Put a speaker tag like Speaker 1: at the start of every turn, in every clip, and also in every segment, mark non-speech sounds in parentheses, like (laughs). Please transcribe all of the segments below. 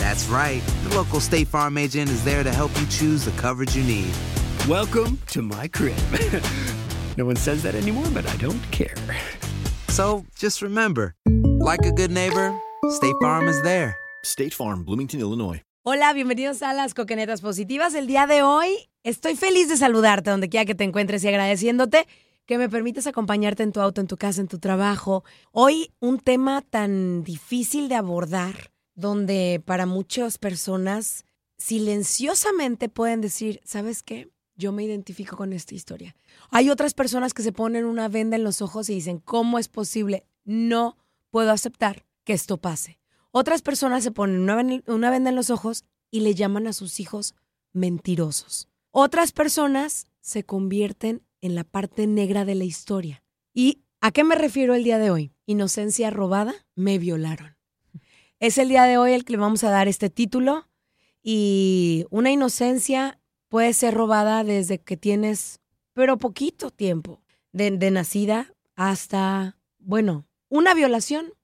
Speaker 1: That's right. The local State Farm agent is there to help you choose the coverage you need.
Speaker 2: Welcome to my crib. (laughs) no one says that anymore, but I don't care.
Speaker 1: So just remember, like a good neighbor, State Farm is there.
Speaker 3: State Farm, Bloomington, Illinois.
Speaker 4: Hola, bienvenidos a las Coquenetas Positivas. El día de hoy estoy feliz de saludarte donde quiera que te encuentres y agradeciéndote que me permites acompañarte en tu auto, en tu casa, en tu trabajo. Hoy un tema tan difícil de abordar, donde para muchas personas silenciosamente pueden decir, ¿sabes qué? Yo me identifico con esta historia. Hay otras personas que se ponen una venda en los ojos y dicen, ¿cómo es posible? No puedo aceptar que esto pase. Otras personas se ponen una, ven- una venda en los ojos y le llaman a sus hijos mentirosos. Otras personas se convierten en la parte negra de la historia. ¿Y a qué me refiero el día de hoy? Inocencia robada, me violaron. Es el día de hoy el que le vamos a dar este título y una inocencia puede ser robada desde que tienes, pero poquito tiempo, de, nacida hasta, bueno, una violación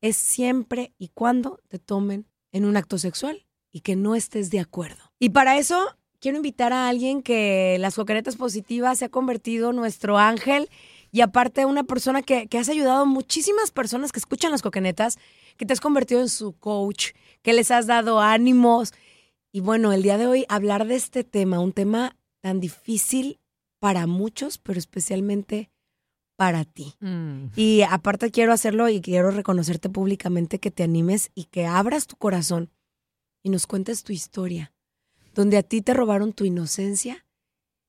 Speaker 4: es siempre y cuando te tomen en un acto sexual y que no estés de acuerdo. Y para eso quiero invitar a alguien que las coqueretas positivas se ha convertido nuestro ángel y aparte una persona que, que has ayudado a muchísimas personas que escuchan las coquenetas, que te has convertido en su coach, que les has dado ánimos. Y bueno, el día de hoy hablar de este tema, un tema tan difícil para muchos, pero especialmente para ti. Y aparte quiero hacerlo y quiero reconocerte públicamente que te animes y que abras tu corazón y nos cuentes tu historia, donde a ti te robaron tu inocencia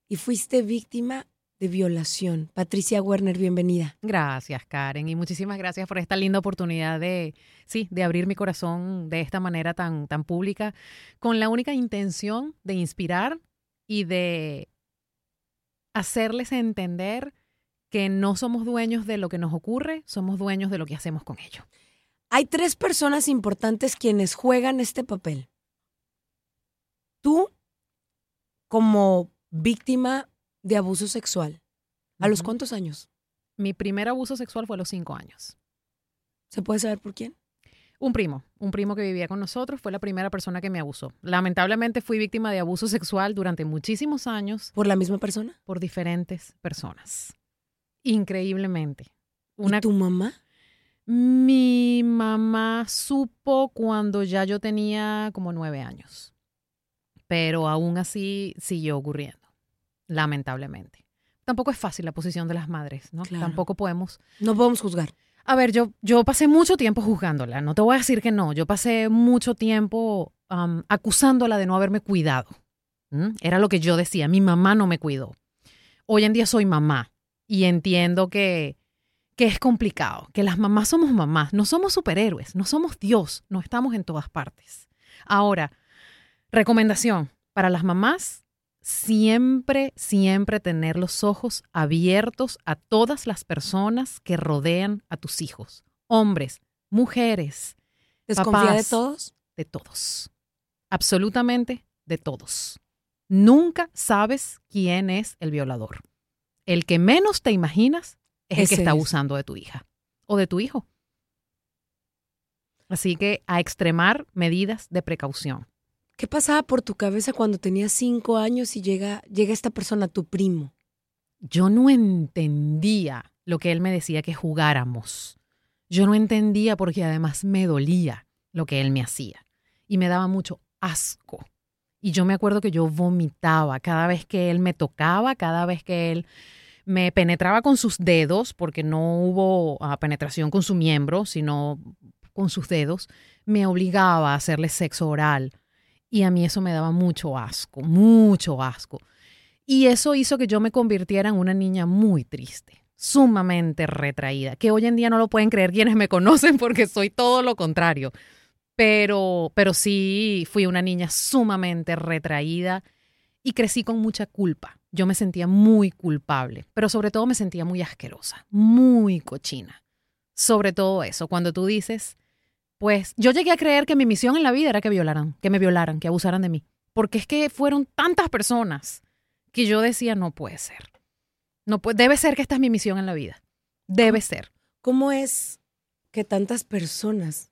Speaker 4: y fuiste víctima de violación. Patricia Werner, bienvenida.
Speaker 5: Gracias, Karen, y muchísimas gracias por esta linda oportunidad de, sí, de abrir mi corazón de esta manera tan, tan pública, con la única intención de inspirar y de hacerles entender que no somos dueños de lo que nos ocurre, somos dueños de lo que hacemos con ello.
Speaker 4: Hay tres personas importantes quienes juegan este papel. Tú, como víctima de abuso sexual, ¿a los cuántos años?
Speaker 5: Mi primer abuso sexual fue a los cinco años.
Speaker 4: ¿Se puede saber por quién?
Speaker 5: Un primo, un primo que vivía con nosotros, fue la primera persona que me abusó. Lamentablemente fui víctima de abuso sexual durante muchísimos años
Speaker 4: ¿Por la misma persona?
Speaker 5: por diferentes personas. Increíblemente. Una,
Speaker 4: ¿Y tu mamá?
Speaker 5: Mi mamá supo cuando ya yo tenía como nueve años, pero aún así siguió ocurriendo, lamentablemente. Tampoco es fácil la posición de las madres, ¿no?
Speaker 4: Claro.
Speaker 5: Tampoco podemos
Speaker 4: No podemos juzgar.
Speaker 5: a ver, yo, yo pasé mucho tiempo juzgándola, no te voy a decir que no, yo pasé mucho tiempo acusándola de no haberme cuidado. Era lo que yo decía, mi mamá no me cuidó. Hoy en día soy mamá y entiendo que, que es complicado, que las mamás somos mamás, no somos superhéroes, no somos Dios, no estamos en todas partes. Ahora, recomendación para las mamás, siempre, siempre tener los ojos abiertos a todas las personas que rodean a tus hijos, hombres, mujeres.
Speaker 4: ¿Desconfía de
Speaker 5: Papás.
Speaker 4: todos?
Speaker 5: De todos. Absolutamente de todos. Nunca sabes quién es el violador. El que menos te imaginas es el que está
Speaker 4: es.
Speaker 5: abusando de tu hija o de tu hijo. Así que a extremar medidas de precaución.
Speaker 4: ¿Qué pasaba por tu cabeza cuando tenías cinco años y llega, llega esta persona, tu primo?
Speaker 5: Yo no entendía lo que él me decía que jugáramos. Yo no entendía porque además me dolía lo que él me hacía y me daba mucho asco. Y yo me acuerdo que yo vomitaba cada vez que él me tocaba, cada vez que él me penetraba con sus dedos, porque no hubo ah, penetración con su miembro, sino con sus dedos, me obligaba a hacerle sexo oral. Y a mí eso me daba mucho asco, mucho asco. Y eso hizo que yo me convirtiera en una niña muy triste, sumamente retraída, que hoy en día no lo pueden creer quienes me conocen porque soy todo lo contrario. Pero, pero sí fui una niña sumamente retraída y crecí con mucha culpa. Yo me sentía muy culpable, pero sobre todo me sentía muy asquerosa, muy cochina. Sobre todo eso, cuando tú dices, pues yo llegué a creer que mi misión en la vida era que violaran, que me violaran, que abusaran de mí. Porque es que fueron tantas personas que yo decía, no puede ser. No puede, debe ser que esta es mi misión en la vida. Debe ser.
Speaker 4: ¿Cómo es que tantas personas?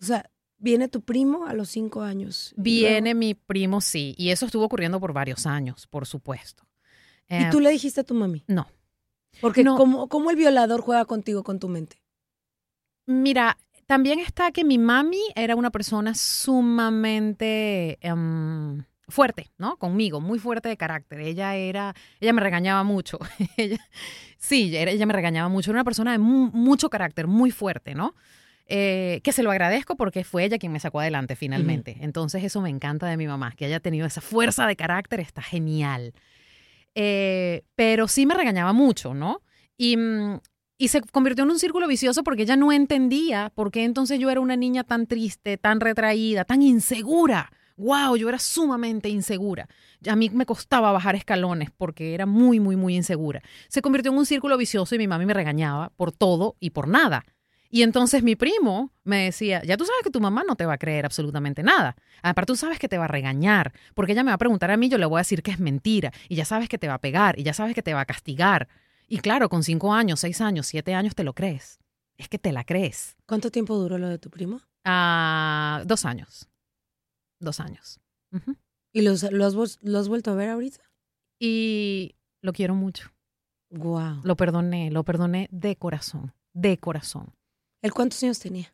Speaker 4: O sea, viene tu primo a los cinco años.
Speaker 5: Viene mi primo, sí. Y eso estuvo ocurriendo por varios años, por supuesto.
Speaker 4: ¿Y
Speaker 5: Eh,
Speaker 4: tú le dijiste a tu mami?
Speaker 5: No.
Speaker 4: Porque
Speaker 5: No.
Speaker 4: ¿cómo, cómo el violador juega contigo, con tu mente?
Speaker 5: Mira, también está que mi mami era una persona sumamente em, fuerte, ¿no? Conmigo, muy fuerte de carácter. Ella era, ella me regañaba mucho. (laughs) ella, sí, ella me regañaba mucho. Era una persona de mu- mucho carácter, muy fuerte, ¿no? Eh, que se lo agradezco porque fue ella quien me sacó adelante finalmente. Entonces eso me encanta de mi mamá, que haya tenido esa fuerza de carácter, está genial. Eh, pero sí me regañaba mucho, ¿no? Y, mm, y se convirtió en un círculo vicioso porque ella no entendía por qué entonces yo era una niña tan triste, tan retraída, tan insegura. ¡Wow! Yo era sumamente insegura. A mí me costaba bajar escalones porque era muy, muy, muy insegura. Se convirtió en un círculo vicioso y mi mami me regañaba por todo y por nada. Y entonces mi primo me decía, ya tú sabes que tu mamá no te va a creer absolutamente nada. Aparte tú sabes que te va a regañar, porque ella me va a preguntar a mí, yo le voy a decir que es mentira, y ya sabes que te va a pegar, y ya sabes que te va a castigar. Y claro, con cinco años, seis años, siete años te lo crees. Es que te la crees.
Speaker 4: ¿Cuánto tiempo duró lo de tu primo?
Speaker 5: Ah, dos años. Dos años. Ujú.
Speaker 4: ¿Y los, lo, has, vuel- lo has vuelto a ver ahorita?
Speaker 5: Y lo quiero mucho.
Speaker 4: Wow.
Speaker 5: Lo perdoné, lo perdoné de corazón, de corazón.
Speaker 4: ¿El cuántos años tenía?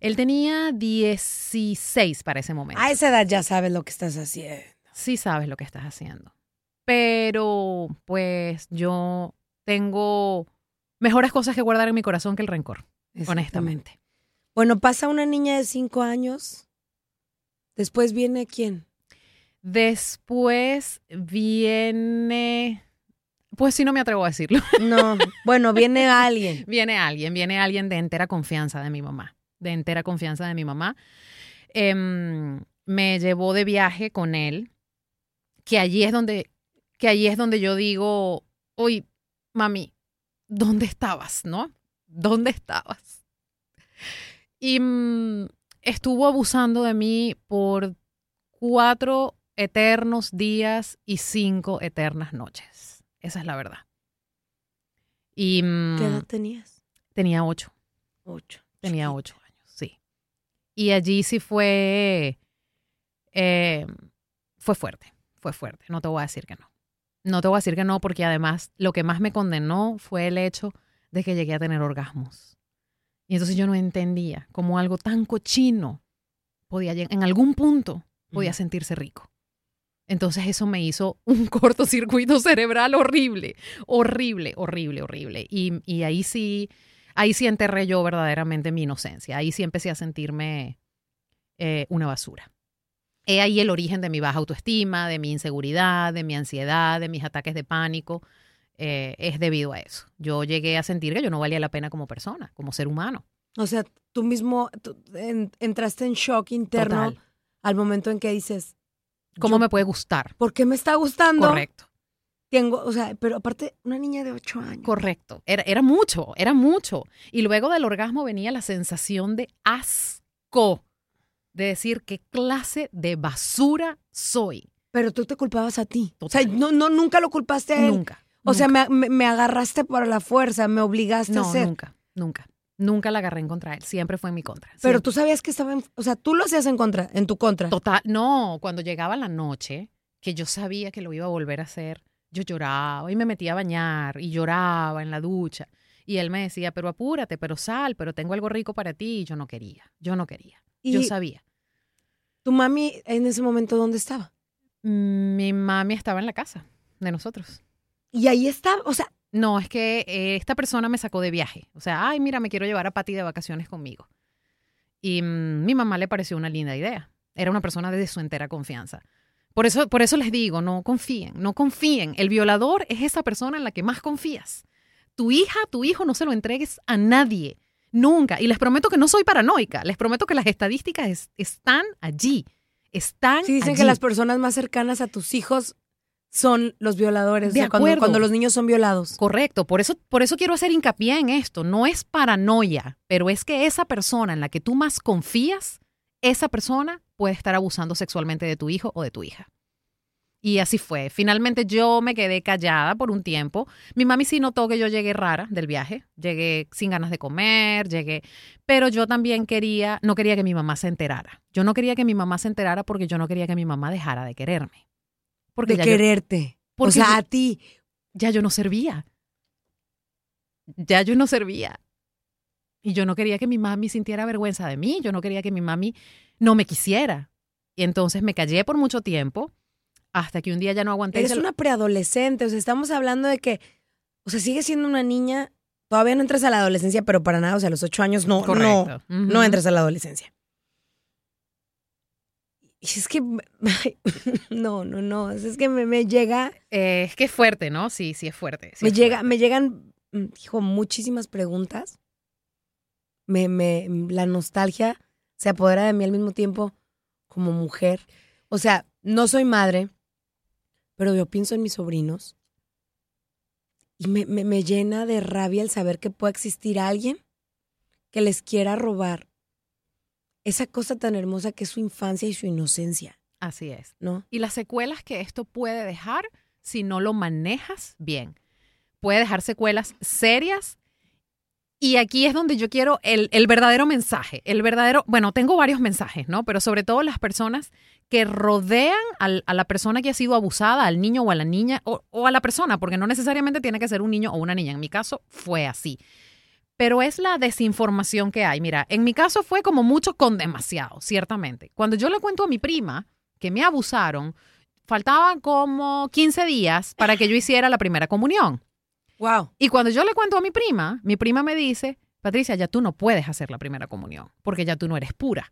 Speaker 5: Él tenía 16 para ese momento.
Speaker 4: A esa edad ya sabes lo que estás haciendo.
Speaker 5: sí sabes lo que estás haciendo. Pero, pues, yo tengo mejores cosas que guardar en mi corazón que el rencor, honestamente.
Speaker 4: Bueno, pasa una niña de cinco años. Después viene quién?
Speaker 5: Después viene. Pues sí, no me atrevo a decirlo. (laughs)
Speaker 4: No, bueno, viene alguien.
Speaker 5: viene alguien, viene alguien de entera confianza de mi mamá. De entera confianza de mi mamá. Em, me llevó de viaje con él, que allí es donde, que allí es donde yo digo, uy, mami, ¿dónde estabas? ¿No? ¿Dónde estabas? Y mm, estuvo abusando de mí por cuatro eternos días y cinco eternas noches. Esa es la verdad. Y mm,
Speaker 4: ¿Qué edad tenías?
Speaker 5: tenía ocho.
Speaker 4: Ocho.
Speaker 5: Tenía ocho años, sí. Y allí sí fue, eh, fue fuerte, fue fuerte. No te voy a decir que no. No te voy a decir que no porque además lo que más me condenó fue el hecho de que llegué a tener orgasmos. Y entonces yo no entendía cómo algo tan cochino podía lleg- en algún punto podía sentirse rico. Entonces eso me hizo un (laughs) cortocircuito cerebral horrible, horrible, horrible, horrible. Y, y ahí sí, ahí sí enterré yo verdaderamente mi inocencia. Ahí sí empecé a sentirme eh, una basura. He ahí el origen de mi baja autoestima, de mi inseguridad, de mi ansiedad, de mis ataques de pánico. eh, es debido a eso. Yo llegué a sentir que yo no valía la pena como persona, como ser humano.
Speaker 4: O sea, tú mismo tú en- entraste en shock interno
Speaker 5: Total.
Speaker 4: al momento en que dices,
Speaker 5: ¿Cómo
Speaker 4: yo-
Speaker 5: me puede gustar?
Speaker 4: ¿por qué me está gustando?
Speaker 5: Correcto.
Speaker 4: Tengo, o sea, pero aparte, una niña de ocho años.
Speaker 5: Correcto. Era, era mucho, era mucho. Y luego del orgasmo venía la sensación de asco de decir qué clase de basura soy.
Speaker 4: Pero tú te culpabas a ti. O sea, no, no, nunca lo culpaste a él.
Speaker 5: Nunca.
Speaker 4: O sea, me, me- me agarraste por la fuerza, me obligaste a
Speaker 5: no,
Speaker 4: hacer.
Speaker 5: nunca, nunca. Nunca la agarré en contra de él. Siempre fue en mi contra.
Speaker 4: Pero
Speaker 5: Siempre.
Speaker 4: tú sabías que estaba en, o sea, tú lo hacías en contra, en tu contra.
Speaker 5: Total, no, cuando llegaba la noche, que yo sabía que lo iba a volver a hacer, yo lloraba y me metía a bañar y lloraba en la ducha. Y él me decía, pero apúrate, pero sal, pero tengo algo rico para ti. Y yo no quería, yo no quería. Yo sabía.
Speaker 4: ¿Tu mami en ese momento dónde estaba?
Speaker 5: Mi mami estaba en la casa de nosotros.
Speaker 4: Y ahí estaba, o sea,
Speaker 5: No, es que eh, esta persona me sacó de viaje. O sea, ay, mira, me quiero llevar a Pati de vacaciones conmigo. Y mm, mi mamá le pareció una linda idea. Era una persona de su entera confianza. Por eso, por eso les digo, no confíen, no confíen. El violador es esa persona en la que más confías. Tu hija, tu hijo, no se lo entregues a nadie. Nunca. Y les prometo que no soy paranoica. Les prometo que las estadísticas es- están allí. Están
Speaker 4: sí dicen
Speaker 5: allí.
Speaker 4: que las personas más cercanas a tus hijos son los violadores.
Speaker 5: De
Speaker 4: o sea, cuando,
Speaker 5: acuerdo.
Speaker 4: cuando los niños son violados.
Speaker 5: Correcto, por eso, por eso quiero hacer hincapié en esto. No es paranoia, pero es que esa persona en la que tú más confías, esa persona puede estar abusando sexualmente de tu hijo o de tu hija. Y así fue. Finalmente yo me quedé callada por un tiempo. Mi mami sí notó que yo llegué rara del viaje. Llegué sin ganas de comer, llegué. Pero yo también quería, no quería que mi mamá se enterara. Yo no quería que mi mamá se enterara porque yo no quería que mi mamá dejara de quererme. Porque
Speaker 4: de
Speaker 5: ya yo-
Speaker 4: quererte. o
Speaker 5: porque
Speaker 4: sea,
Speaker 5: yo-
Speaker 4: a ti.
Speaker 5: ya yo no servía. Ya yo no servía. Y yo no quería que mi mami sintiera vergüenza de mí, yo no quería que mi mami no me quisiera. Y entonces me callé por mucho tiempo hasta que un día ya no aguanté.
Speaker 4: Eres una preadolescente, o sea, estamos hablando de que, o sea, sigues siendo una niña, todavía no entras a la adolescencia, pero para nada, o sea, a los ocho años no, no, no entras a la adolescencia. Y es que, (laughs) no, no, no, es que me, me llega,
Speaker 5: Eh, es que es fuerte, ¿no? Sí, sí es fuerte. sí
Speaker 4: me
Speaker 5: es
Speaker 4: llega,
Speaker 5: fuerte.
Speaker 4: me llegan, mm, hijo, muchísimas preguntas. Me, me, la nostalgia se apodera de mí al mismo tiempo como mujer. O sea, no soy madre, pero yo pienso en mis sobrinos y me, me, me llena de rabia el saber que puede existir alguien que les quiera robar esa cosa tan hermosa que es su infancia y su inocencia,
Speaker 5: Así es.
Speaker 4: ¿no?
Speaker 5: Y las secuelas que esto puede dejar si no lo manejas bien. Puede dejar secuelas serias. Y aquí es donde yo quiero el, el verdadero mensaje. El verdadero, bueno, tengo varios mensajes, ¿no? Pero sobre todo las personas que rodean al- a la persona que ha sido abusada, al niño o a la niña, o, o a la persona, porque no necesariamente tiene que ser un niño o una niña. En mi caso fue así. Pero es la desinformación que hay. Mira, en mi caso fue como mucho con demasiado, ciertamente. Cuando yo le cuento a mi prima que me abusaron, faltaban como 15 días para que yo hiciera la primera comunión.
Speaker 4: Wow.
Speaker 5: Y cuando yo le cuento a mi prima, mi prima me dice, Patricia, ya tú no puedes hacer la primera comunión, porque ya tú no eres pura.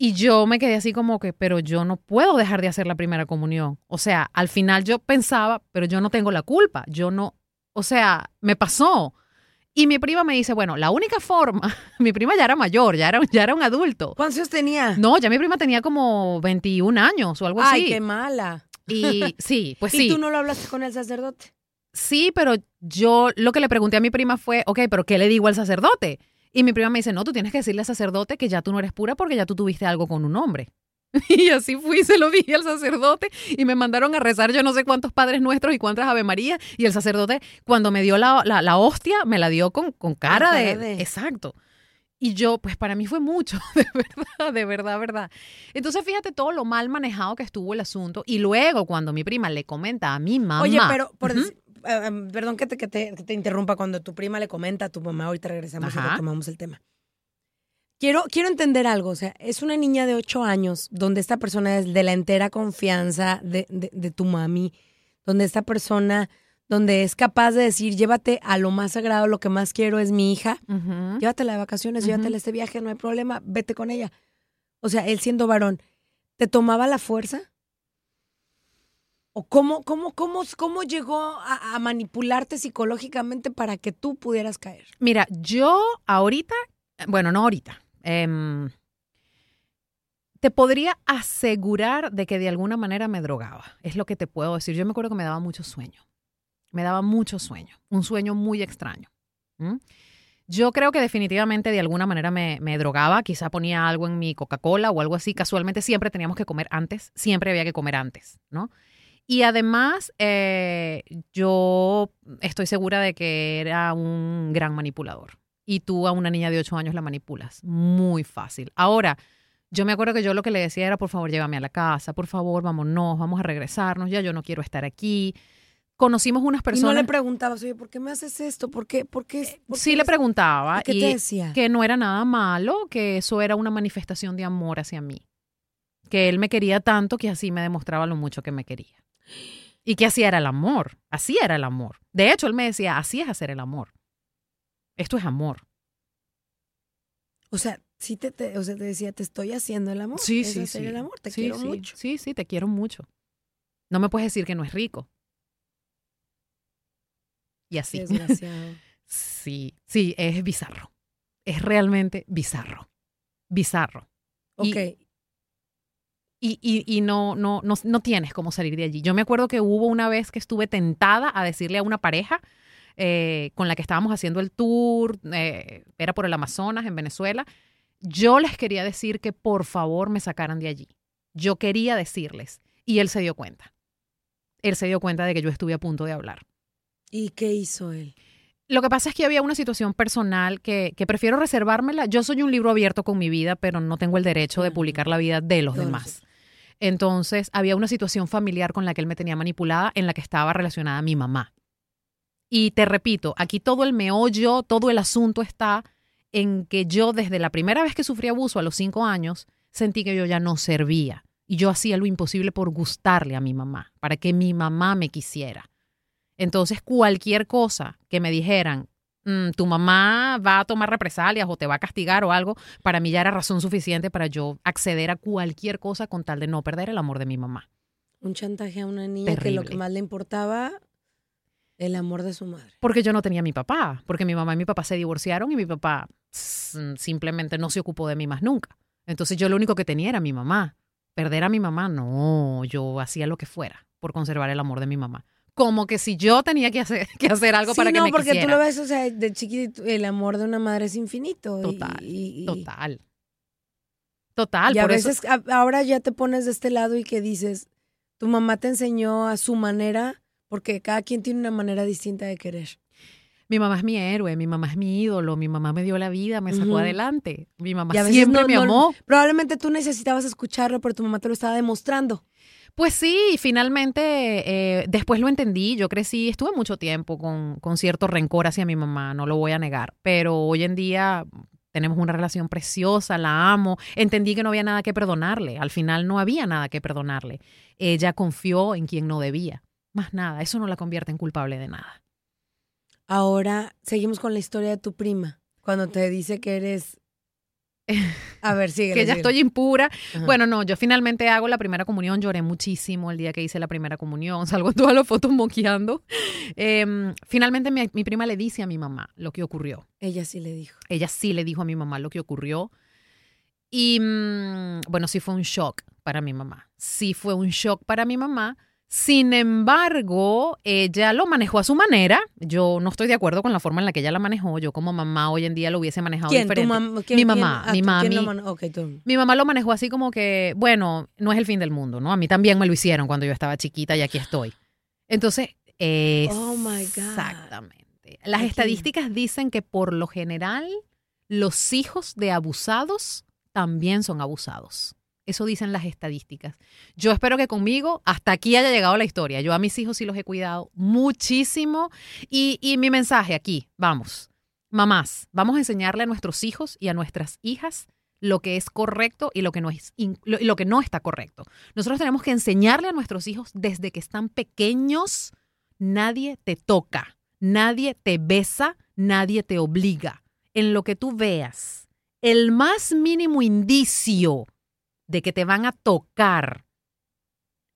Speaker 5: Y yo me quedé así como que, pero yo no puedo dejar de hacer la primera comunión. O sea, al final yo pensaba, pero yo no tengo la culpa, yo no, o sea, me pasó. Y mi prima me dice, bueno, la única forma, (laughs) mi prima ya era mayor, ya era, ya era un adulto.
Speaker 4: ¿Cuántos años tenía?
Speaker 5: No, ya mi prima tenía como 21 años o algo
Speaker 4: Ay,
Speaker 5: así.
Speaker 4: qué mala.
Speaker 5: Y (laughs) sí, pues
Speaker 4: ¿Y
Speaker 5: sí.
Speaker 4: tú no lo hablaste con el sacerdote?
Speaker 5: Sí, pero yo lo que le pregunté a mi prima fue, ok, pero ¿qué le digo al sacerdote? Y mi prima me dice, no, tú tienes que decirle al sacerdote que ya tú no eres pura porque ya tú tuviste algo con un hombre. (laughs) Y así fui, se lo dije al sacerdote y me mandaron a rezar yo no sé cuántos Padres Nuestros y cuántas Ave María. Y el sacerdote, cuando me dio la, la, la hostia, me la dio con, con cara, de,
Speaker 4: de-
Speaker 5: Exacto. Y yo, pues para mí fue mucho, (laughs) de verdad, de verdad, verdad. Entonces fíjate todo lo mal manejado que estuvo el asunto. Y luego cuando mi prima le comenta a mi mamá.
Speaker 4: Oye, pero, por eh, eh, perdón que te, que, te, que te interrumpa cuando tu prima le comenta a tu mamá, ahorita regresamos y
Speaker 5: Ajá.
Speaker 4: retomamos el tema. Quiero, quiero entender algo, o sea, es una niña de ocho años donde esta persona es de la entera confianza de, de- de tu mami, donde esta persona, donde es capaz de decir, llévate a lo más sagrado, lo que más quiero es mi hija,
Speaker 5: Ujú.
Speaker 4: llévatela de vacaciones,
Speaker 5: Ujú.
Speaker 4: llévatela a este viaje, no hay problema, vete con ella. O sea, él siendo varón, ¿te tomaba la fuerza? ¿O cómo, cómo, cómo, cómo llegó a, manipularte psicológicamente para que tú pudieras caer?
Speaker 5: Mira, yo ahorita, bueno, no ahorita, em, te podría asegurar de que de alguna manera me drogaba. Es lo que te puedo decir. Yo me acuerdo que me daba mucho sueño. Me daba mucho sueño. Un sueño muy extraño. Yo creo que definitivamente de alguna manera me, me drogaba, quizá ponía algo en mi Coca-Cola o algo así. Casualmente siempre teníamos que comer antes, siempre había que comer antes, ¿no? Y además, eh, yo estoy segura de que era un gran manipulador. Y tú a una niña de 8 años la manipulas. Muy fácil. Ahora, yo me acuerdo que yo lo que le decía era, por favor, llévame a la casa, por favor, vámonos, vamos a regresarnos, ya yo no quiero estar aquí. Conocimos unas
Speaker 4: Y
Speaker 5: personas.
Speaker 4: no le preguntabas, oye, ¿por qué me haces esto? ¿Por qué? ¿Por qué? por
Speaker 5: Sí
Speaker 4: qué
Speaker 5: le preguntaba
Speaker 4: ¿Y qué
Speaker 5: y
Speaker 4: te decía?
Speaker 5: que no era nada malo, que eso era una manifestación de amor hacia mí. Que él me quería tanto que así me demostraba lo mucho que me quería. Y que así era el amor, así era el amor. De hecho, él me decía, así es hacer el amor. Esto es amor.
Speaker 4: O sea, sí te, te- o sea, te decía, te estoy haciendo el amor.
Speaker 5: Sí,
Speaker 4: Es
Speaker 5: sí,
Speaker 4: hacer
Speaker 5: sí.
Speaker 4: el amor, te
Speaker 5: Sí,
Speaker 4: quiero
Speaker 5: sí.
Speaker 4: mucho.
Speaker 5: Sí, sí, te quiero mucho. No me puedes decir que no es rico. Y así.
Speaker 4: Desgraciado. (laughs)
Speaker 5: Sí, sí, es bizarro. Es realmente bizarro. Bizarro.
Speaker 4: Ok.
Speaker 5: Y, y, y no, no, no, no tienes cómo salir de allí. Yo me acuerdo que hubo una vez que estuve tentada a decirle a una pareja eh, con la que estábamos haciendo el tour, eh, era por el Amazonas, en Venezuela. Yo les quería decir que por favor me sacaran de allí. Yo quería decirles. Y él se dio cuenta. Él se dio cuenta de que yo estuve a punto de hablar.
Speaker 4: ¿Y qué hizo él?
Speaker 5: Lo que pasa es que había una situación personal que, que prefiero reservármela. Yo soy un libro abierto con mi vida, pero no tengo el derecho de publicar la vida de los demás. Entonces, había una situación familiar con la que él me tenía manipulada en la que estaba relacionada mi mamá. Y te repito, aquí todo el meollo, todo el asunto está en que yo desde la primera vez que sufrí abuso a los cinco años, sentí que yo ya no servía. Y yo hacía lo imposible por gustarle a mi mamá, para que mi mamá me quisiera. Entonces, cualquier cosa que me dijeran, "Mm, tu mamá va a tomar represalias o te va a castigar o algo, para mí ya era razón suficiente para yo acceder a cualquier cosa con tal de no perder el amor de mi mamá.
Speaker 4: Un chantaje a una niña que lo que más le importaba, el amor de su madre.
Speaker 5: Porque yo no tenía a mi papá, porque mi mamá y mi papá se divorciaron y mi papá simplemente no se ocupó de mí más nunca. Entonces yo lo único que tenía era mi mamá. Perder a mi mamá, no, yo hacía lo que fuera por conservar el amor de mi mamá. Como que si yo tenía que hacer, que hacer algo
Speaker 4: sí,
Speaker 5: para que
Speaker 4: no,
Speaker 5: me
Speaker 4: porque
Speaker 5: quisiera.
Speaker 4: tú lo ves, o sea, de chiquito, el amor de una madre es infinito.
Speaker 5: Total,
Speaker 4: y, y-
Speaker 5: Total. Total,
Speaker 4: Y a
Speaker 5: por eso-
Speaker 4: veces a- ahora ya te pones de este lado y que dices, tu mamá te enseñó a su manera, porque cada quien tiene una manera distinta de querer.
Speaker 5: Mi mamá es mi héroe, mi mamá es mi ídolo, mi mamá me dio la vida, me sacó adelante. Mi mamá siempre
Speaker 4: no-
Speaker 5: me
Speaker 4: no-
Speaker 5: amó.
Speaker 4: Probablemente tú necesitabas escucharlo, pero tu mamá te lo estaba demostrando.
Speaker 5: Pues sí, finalmente eh, después lo entendí. Yo crecí, estuve mucho tiempo con, con cierto rencor hacia mi mamá, no lo voy a negar, pero hoy en día tenemos una relación preciosa, la amo. Entendí que no había nada que perdonarle. Al final no había nada que perdonarle. Ella confió en quien no debía. Más nada, eso no la convierte en culpable de nada.
Speaker 4: Ahora seguimos con la historia de tu prima, cuando te dice que eres... (laughs) A ver, sigue.
Speaker 5: que ya estoy impura.
Speaker 4: Ajá.
Speaker 5: Bueno, no, yo finalmente hago la primera comunión, lloré muchísimo el día que hice la primera comunión, (laughs) salgo en todas las fotos moqueando. Em, finalmente mi, mi prima le dice a mi mamá lo que ocurrió.
Speaker 4: Ella sí le dijo.
Speaker 5: Ella sí le dijo a mi mamá lo que ocurrió. Y mm, bueno, sí fue un shock para mi mamá. Sí fue un shock para mi mamá. Sin embargo, ella lo manejó a su manera. Yo no estoy de acuerdo con la forma en la que ella la manejó. Yo como mamá hoy en día lo hubiese manejado
Speaker 4: ¿Quién? ¿Tu
Speaker 5: diferente.
Speaker 4: mam- quién-
Speaker 5: mi mamá,
Speaker 4: Ah,
Speaker 5: mi
Speaker 4: ¿tú- quién lo
Speaker 5: mami. Mi mamá lo manejó así como que, bueno, no es el fin del mundo, ¿no? A mí también me lo hicieron cuando yo estaba chiquita y aquí estoy. Entonces,
Speaker 4: Oh, my God.
Speaker 5: exactamente. Las
Speaker 4: Aquí.
Speaker 5: estadísticas dicen que por lo general los hijos de abusados también son abusados. Eso dicen las estadísticas. Yo espero que conmigo hasta aquí haya llegado la historia. Yo a mis hijos sí los he cuidado muchísimo. Y, y mi mensaje aquí, vamos, mamás, vamos a enseñarle a nuestros hijos y a nuestras hijas lo que es correcto y lo que no es lo, lo que no está correcto. Nosotros tenemos que enseñarle a nuestros hijos desde que están pequeños, nadie te toca, nadie te besa, nadie te obliga. En lo que tú veas, el más mínimo indicio de que te van a tocar,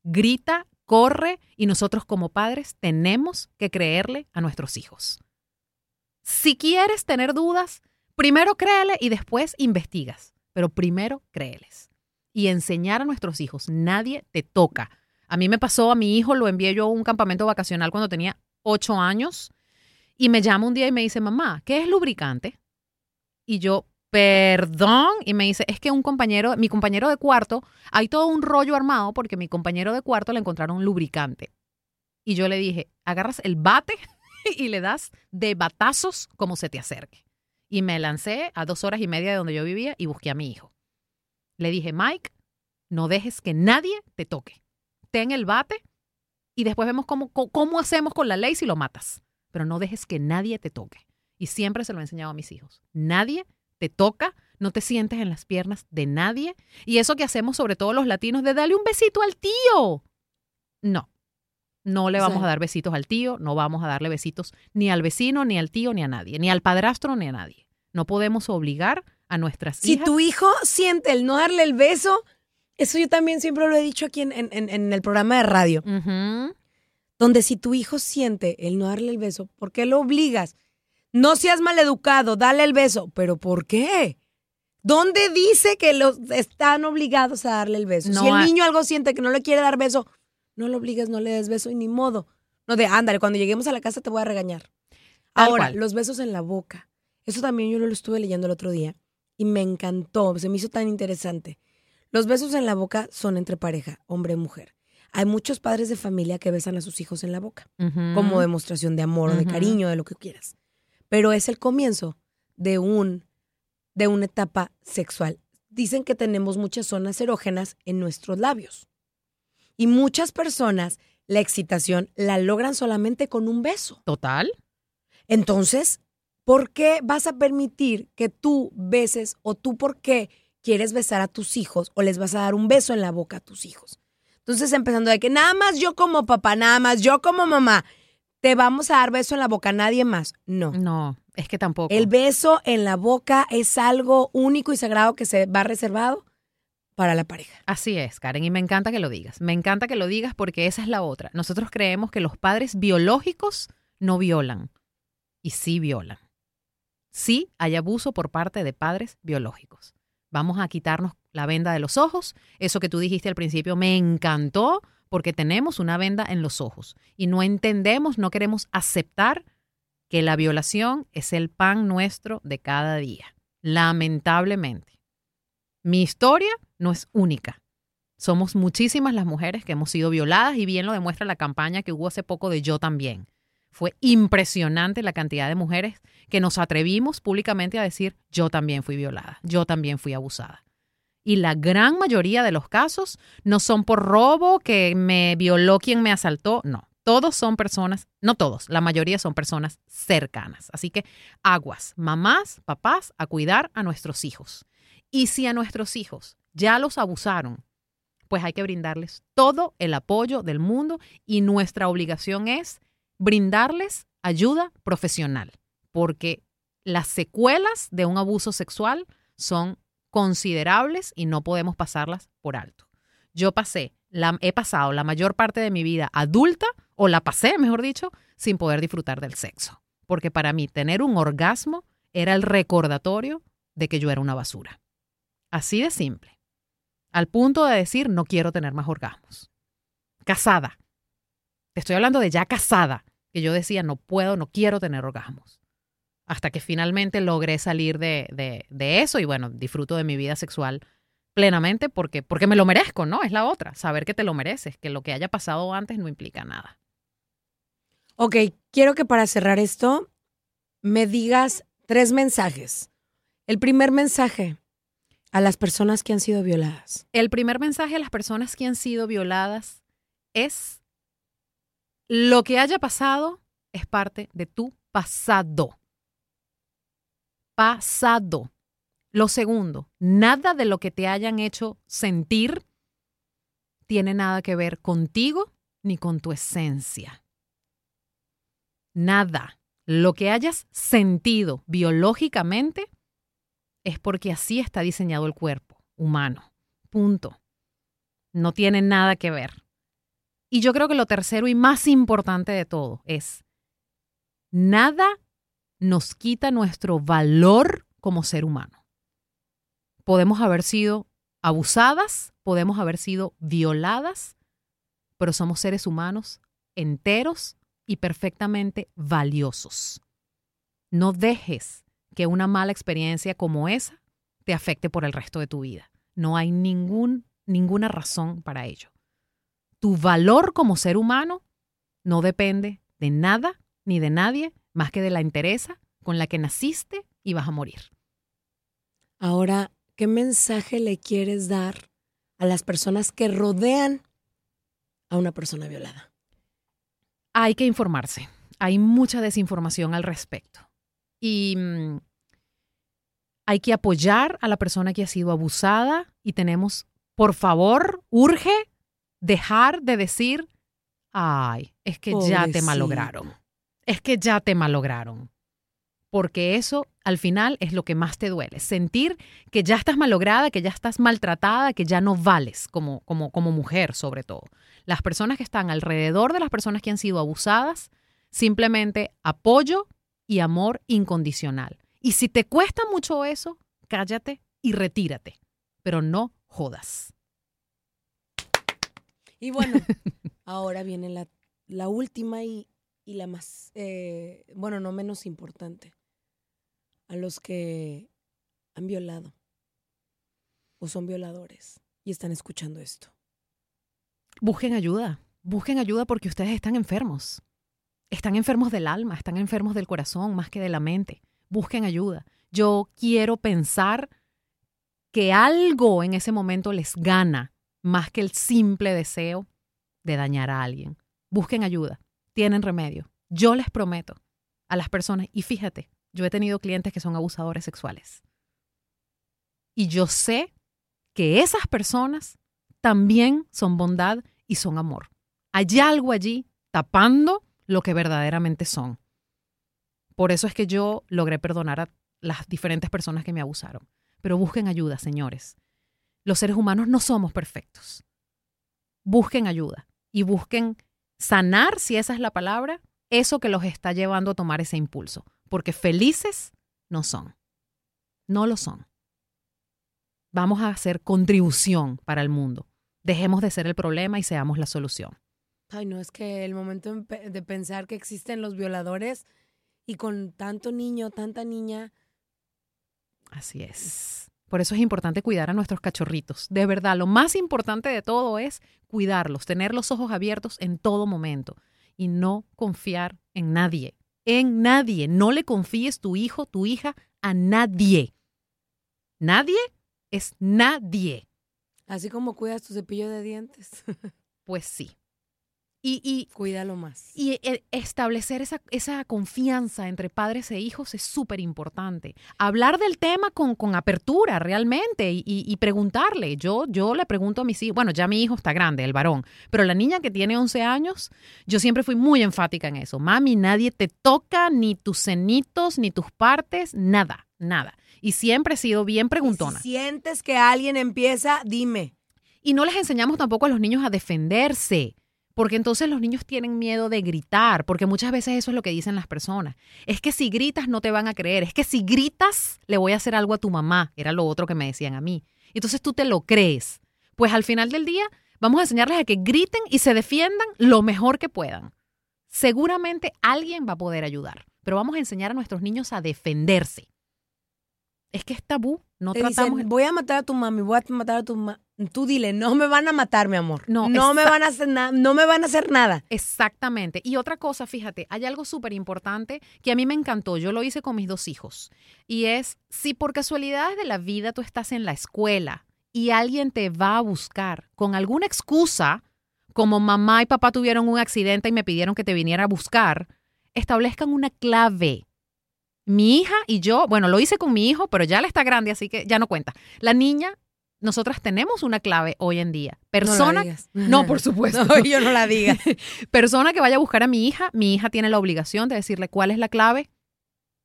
Speaker 5: grita, corre y nosotros como padres tenemos que creerle a nuestros hijos. Si quieres tener dudas, primero créele y después investigas, pero primero créeles. Y enseñar a nuestros hijos, nadie te toca. A mí me pasó, a mi hijo lo envié yo a un campamento vacacional cuando tenía ocho años y me llama un día y me dice, mamá, ¿qué es lubricante? Y yo, perdón, y me dice, es que un compañero, mi compañero de cuarto, hay todo un rollo armado porque mi compañero de cuarto le encontraron lubricante. Y yo le dije, agarras el bate (laughs) y le das de batazos como se te acerque. Y me lancé a dos horas y media de donde yo vivía y busqué a mi hijo. Le dije, Mike, no dejes que nadie te toque. Ten el bate y después vemos cómo, cómo hacemos con la ley si lo matas. Pero no dejes que nadie te toque. Y siempre se lo he enseñado a mis hijos. Nadie te toca, no te sientes en las piernas de nadie. Y eso que hacemos sobre todo los latinos de darle un besito al tío. No, no le vamos a dar besitos al tío, no vamos a darle besitos ni al vecino, ni al tío, ni a nadie, ni al padrastro, ni a nadie. No podemos obligar a nuestras
Speaker 4: si
Speaker 5: hijas.
Speaker 4: Si tu hijo siente el no darle el beso, eso yo también siempre lo he dicho aquí en, en, el programa de radio. Donde si tu hijo siente el no darle el beso, ¿por qué lo obligas? No seas maleducado, dale el beso. ¿Pero por qué? ¿Dónde dice que los están obligados a darle el beso? si el niño algo siente que no le quiere dar beso, no lo obligues, no le des beso y ni modo. No de, ándale, cuando lleguemos a la casa te voy a regañar. Ahora, los besos en la boca. Eso también yo lo estuve leyendo el otro día y me encantó, se me hizo tan interesante. Los besos en la boca son entre pareja, hombre y mujer. Hay muchos padres de familia que besan a sus hijos en la boca, como demostración de amor o de cariño, de lo que quieras. Pero es el comienzo de un de una etapa sexual. Dicen que tenemos muchas zonas erógenas en nuestros labios. Y muchas personas la excitación la logran solamente con un beso.
Speaker 5: Total.
Speaker 4: Entonces, ¿por qué vas a permitir que tú beses o tú por qué quieres besar a tus hijos o les vas a dar un beso en la boca a tus hijos? Entonces, empezando de que nada más yo como papá, nada más yo como mamá, te vamos a dar beso en la boca, nadie más. No.
Speaker 5: No, es que tampoco.
Speaker 4: El beso en la boca es algo único y sagrado que se va reservado para la pareja.
Speaker 5: Así es, Karen, y me encanta que lo digas. Me encanta que lo digas porque esa es la otra. Nosotros creemos que los padres biológicos no violan y sí violan. Sí hay abuso por parte de padres biológicos. Vamos a quitarnos la venda de los ojos. Eso que tú dijiste al principio me encantó porque tenemos una venda en los ojos y no entendemos, no queremos aceptar que la violación es el pan nuestro de cada día. Lamentablemente. Mi historia no es única. Somos muchísimas las mujeres que hemos sido violadas y bien lo demuestra la campaña que hubo hace poco de Yo también. Fue impresionante la cantidad de mujeres que nos atrevimos públicamente a decir yo también fui violada, yo también fui abusada. Y la gran mayoría de los casos no son por robo, que me violó quien me asaltó, no. Todos son personas, no todos, la mayoría son personas cercanas. Así que aguas, mamás, papás, a cuidar a nuestros hijos. Y si a nuestros hijos ya los abusaron, pues hay que brindarles todo el apoyo del mundo y nuestra obligación es brindarles ayuda profesional, porque las secuelas de un abuso sexual son considerables y no podemos pasarlas por alto. Yo pasé, he pasado la mayor parte de mi vida adulta, o la pasé, mejor dicho, sin poder disfrutar del sexo, porque para mí tener un orgasmo era el recordatorio de que yo era una basura. Así de simple. Al punto de decir, no quiero tener más orgasmos. Casada. Te estoy hablando de ya casada, que yo decía, no puedo, no quiero tener orgasmos. Hasta que finalmente logré salir de, de, eso y bueno, disfruto de mi vida sexual plenamente porque, porque me lo merezco, ¿no? Es la otra, saber que te lo mereces, que lo que haya pasado antes no implica nada.
Speaker 4: Ok, quiero que para cerrar esto me digas tres mensajes. El primer mensaje, a las personas que han sido violadas?
Speaker 5: El primer mensaje a las personas que han sido violadas es lo que haya pasado es parte de tu pasado. Pasado. Lo segundo, nada de lo que te hayan hecho sentir tiene nada que ver contigo ni con tu esencia. Nada. Lo que hayas sentido biológicamente es porque así está diseñado el cuerpo humano. Punto. No tiene nada que ver. Y yo creo que lo tercero y más importante de todo es, nada nos quita nuestro valor como ser humano. Podemos haber sido abusadas, podemos haber sido violadas, pero somos seres humanos enteros y perfectamente valiosos. No dejes que una mala experiencia como esa te afecte por el resto de tu vida. No hay ningún, ninguna razón para ello. Tu valor como ser humano no depende de nada ni de nadie más que de la interesa con la que naciste y vas a morir.
Speaker 4: Ahora, ¿qué mensaje le quieres dar a las personas que rodean a una persona violada?
Speaker 5: Hay que informarse. Hay mucha desinformación al respecto. Y mm, hay que apoyar a la persona que ha sido abusada y tenemos, por favor, urge dejar de decir, ay, es que ya te malograron. Es que ya te malograron. Porque eso al final es lo que más te duele. Sentir que ya estás malograda, que ya estás maltratada, que ya no vales como, como, como mujer sobre todo. Las personas que están alrededor de las personas que han sido abusadas, simplemente apoyo y amor incondicional. Y si te cuesta mucho eso, cállate y retírate, pero no jodas.
Speaker 4: Y bueno, (laughs) ahora viene la, la última y, y, la más, eh, bueno, no menos importante. A los que han violado o son violadores y están escuchando esto.
Speaker 5: Busquen ayuda, busquen ayuda porque ustedes están enfermos. Están enfermos del alma, están enfermos del corazón más que de la mente busquen ayuda. Yo quiero pensar que algo en ese momento les gana más que el simple deseo de dañar a alguien. Busquen ayuda, tienen remedio. Yo les prometo a las personas, y fíjate, yo he tenido clientes que son abusadores sexuales. Y yo sé que esas personas también son bondad y son amor. Hay algo allí tapando lo que verdaderamente son. Por eso es que yo logré perdonar a las diferentes personas que me abusaron. Pero busquen ayuda, señores. Los seres humanos no somos perfectos. Busquen ayuda y busquen sanar, si esa es la palabra, eso que los está llevando a tomar ese impulso. Porque felices no son. No lo son. Vamos a hacer contribución para el mundo. Dejemos de ser el problema y seamos la solución.
Speaker 4: Ay, no, es que el momento de pensar que existen los violadores y con tanto niño, tanta niña.
Speaker 5: Así es. Por eso es importante cuidar a nuestros cachorritos. De verdad, lo más importante de todo es cuidarlos, tener los ojos abiertos en todo momento y no confiar en nadie. En nadie. No le confíes tu hijo, tu hija a nadie. Nadie es nadie.
Speaker 4: Así como cuidas tu cepillo de dientes. (laughs)
Speaker 5: pues sí. Y,
Speaker 4: cuídalo más.
Speaker 5: Y e, establecer esa, esa, confianza entre padres e hijos es súper importante. Hablar del tema con, con apertura realmente y, y, preguntarle. Yo, yo le pregunto a mis hijos, bueno, ya mi hijo está grande, el varón, pero la niña que tiene 11 años, yo siempre fui muy enfática en eso. Mami, nadie te toca, ni tus cenitos, ni tus partes, nada, nada. Y siempre he sido bien preguntona.
Speaker 4: Si sientes que alguien empieza, dime.
Speaker 5: Y no les enseñamos tampoco a los niños a defenderse porque entonces los niños tienen miedo de gritar, porque muchas veces eso es lo que dicen las personas. Es que si gritas no te van a creer, es que si gritas le voy a hacer algo a tu mamá, era lo otro que me decían a mí. Entonces tú te lo crees. Pues al final del día vamos a enseñarles a que griten y se defiendan lo mejor que puedan. Seguramente alguien va a poder ayudar, pero vamos a enseñar a nuestros niños a defenderse. Es que es tabú, no tratamos.
Speaker 4: voy a matar a tu mami, voy a matar a tu mamá Tú dile, no me van a matar, mi amor. No, no me van a hacer nada, no me van a hacer nada.
Speaker 5: Exactamente. Y otra cosa, fíjate, hay algo súper importante que a mí me encantó. Yo lo hice con mis dos hijos. Y es, si por casualidad de la vida tú estás en la escuela y alguien te va a buscar con alguna excusa, como mamá y papá tuvieron un accidente y me pidieron que te viniera a buscar, establezcan una clave. Mi hija y yo, bueno, lo hice con mi hijo, pero ya le está grande, así que ya no cuenta. La niña nosotras tenemos una clave hoy en día. Persona. (laughs) No, por (laughs) supuesto.
Speaker 4: No, yo no la diga. (laughs)
Speaker 5: persona que vaya a buscar a mi hija, mi hija tiene la obligación de decirle cuál es la clave.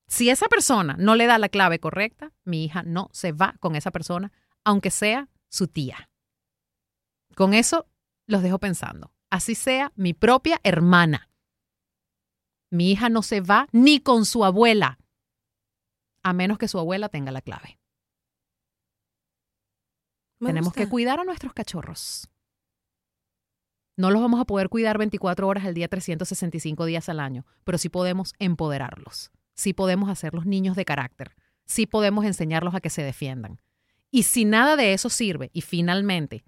Speaker 5: Si esa persona no le da la clave correcta, mi hija no se va con esa persona, aunque sea su tía. Con eso los dejo pensando. Así sea mi propia hermana. Mi hija no se va ni con su abuela, a menos que su abuela tenga la clave. Tenemos que cuidar a nuestros cachorros. No los vamos a poder cuidar 24 horas al día, 365 días al año, pero sí podemos empoderarlos. sí podemos hacerlos niños de carácter, sí podemos enseñarlos a que se defiendan. Y si nada de eso sirve y finalmente,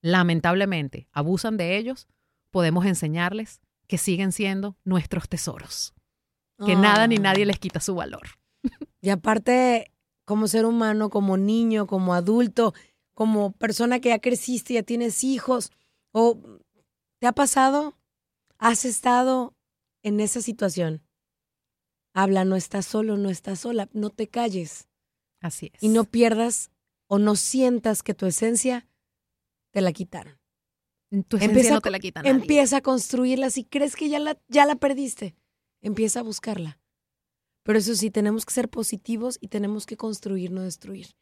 Speaker 5: lamentablemente, abusan de ellos, podemos enseñarles que siguen siendo nuestros tesoros, que nada ni
Speaker 4: Ah.
Speaker 5: nadie les quita su valor.
Speaker 4: Y aparte, como ser humano, como niño, como adulto, como persona que ya creciste, ya tienes hijos, o ¿te ha pasado? ¿Has estado en esa situación? Habla, no estás solo, no estás sola, no te calles
Speaker 5: Así es.
Speaker 4: y no pierdas o no sientas que tu esencia te la quitaron.
Speaker 5: tu esencia
Speaker 4: Empieza,
Speaker 5: no
Speaker 4: a
Speaker 5: te la quita nadie.
Speaker 4: empieza a construirla. Si crees que ya la, ya la perdiste, empieza a buscarla. Pero eso sí, tenemos que ser positivos y tenemos que construir, no destruir.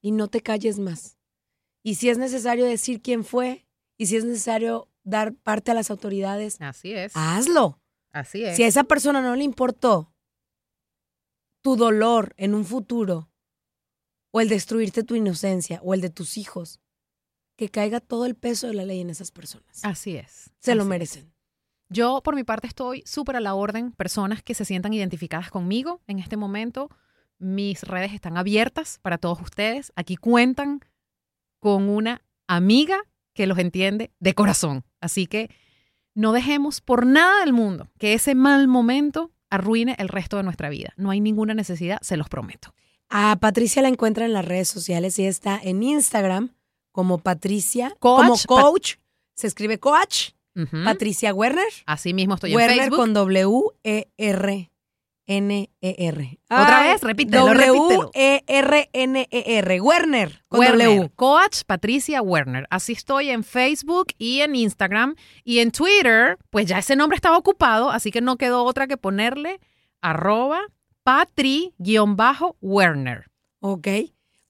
Speaker 4: Y no te calles más. Y si es necesario decir quién fue, y si es necesario dar parte a las autoridades,
Speaker 5: Así es.
Speaker 4: hazlo.
Speaker 5: Así es.
Speaker 4: Si a esa persona no le importó tu dolor en un futuro, o el destruirte tu inocencia, o el de tus hijos, que caiga todo el peso de la ley en esas personas.
Speaker 5: Así es.
Speaker 4: Se lo
Speaker 5: es. Yo, por mi parte, estoy súper a la orden. Personas que se sientan identificadas conmigo en este momento. Mis redes están abiertas para todos ustedes. Aquí cuentan con una amiga que los entiende de corazón. Así que no dejemos por nada del mundo que ese mal momento arruine el resto de nuestra vida. No hay ninguna necesidad, se los prometo.
Speaker 4: A Patricia la encuentra en las redes sociales y está en Instagram como Patricia,
Speaker 5: Coach,
Speaker 4: como coach, se escribe coach, Patricia Werner,
Speaker 5: Así mismo estoy en
Speaker 4: Werner
Speaker 5: Facebook.
Speaker 4: con W E R N E R.
Speaker 5: Otra vez, repítelo,
Speaker 4: W
Speaker 5: repítelo.
Speaker 4: E E Werner con
Speaker 5: Werner,
Speaker 4: W.
Speaker 5: Coach Patricia Werner. Así estoy en Facebook y en Instagram. Y en Twitter, pues ya ese nombre estaba ocupado, así que no quedó otra que ponerle arroba patri-werner.
Speaker 4: Ok.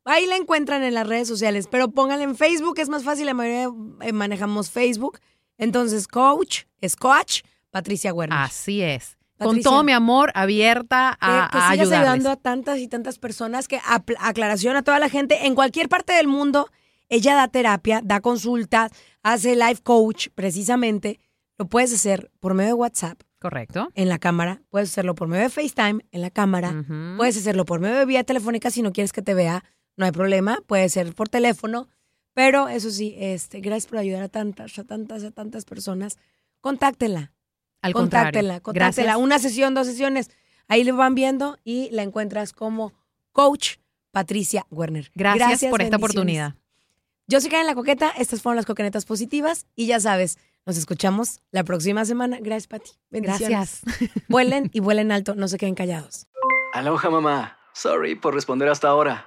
Speaker 4: Ahí la encuentran en las redes sociales, pero pónganla en Facebook, es más fácil, la mayoría eh, manejamos Facebook. Entonces, coach, es coach, Patricia Werner.
Speaker 5: Así es. Con todo mi amor, abierta a,
Speaker 4: Eh, que
Speaker 5: a
Speaker 4: sigas
Speaker 5: ayudarles.
Speaker 4: ayudando a tantas y tantas personas que, aclaración a toda la gente, en cualquier parte del mundo, ella da terapia, da consultas, hace life coach, precisamente. Lo puedes hacer por medio de WhatsApp,
Speaker 5: Correcto.
Speaker 4: en la cámara, puedes hacerlo por medio de FaceTime, en la cámara, puedes hacerlo por medio de vía telefónica si no quieres que te vea, no hay problema, puede ser por teléfono, pero eso sí, este, gracias por ayudar a tantas, a tantas, a tantas personas. Contáctenla,
Speaker 5: Al
Speaker 4: contáctenla,
Speaker 5: contrario.
Speaker 4: contáctenla.
Speaker 5: Gracias.
Speaker 4: Una sesión, dos sesiones. Ahí lo van viendo y la encuentras como coach Patricia Werner.
Speaker 5: Gracias, por esta oportunidad.
Speaker 4: Yo soy Karen La Coqueta, estas fueron las coquenetas positivas y ya sabes, nos escuchamos la próxima semana. Gracias, Pati. Bendiciones.
Speaker 5: Gracias. (laughs)
Speaker 4: Vuelen y vuelen alto, no se queden callados.
Speaker 6: Aloha mamá. Sorry por responder hasta ahora.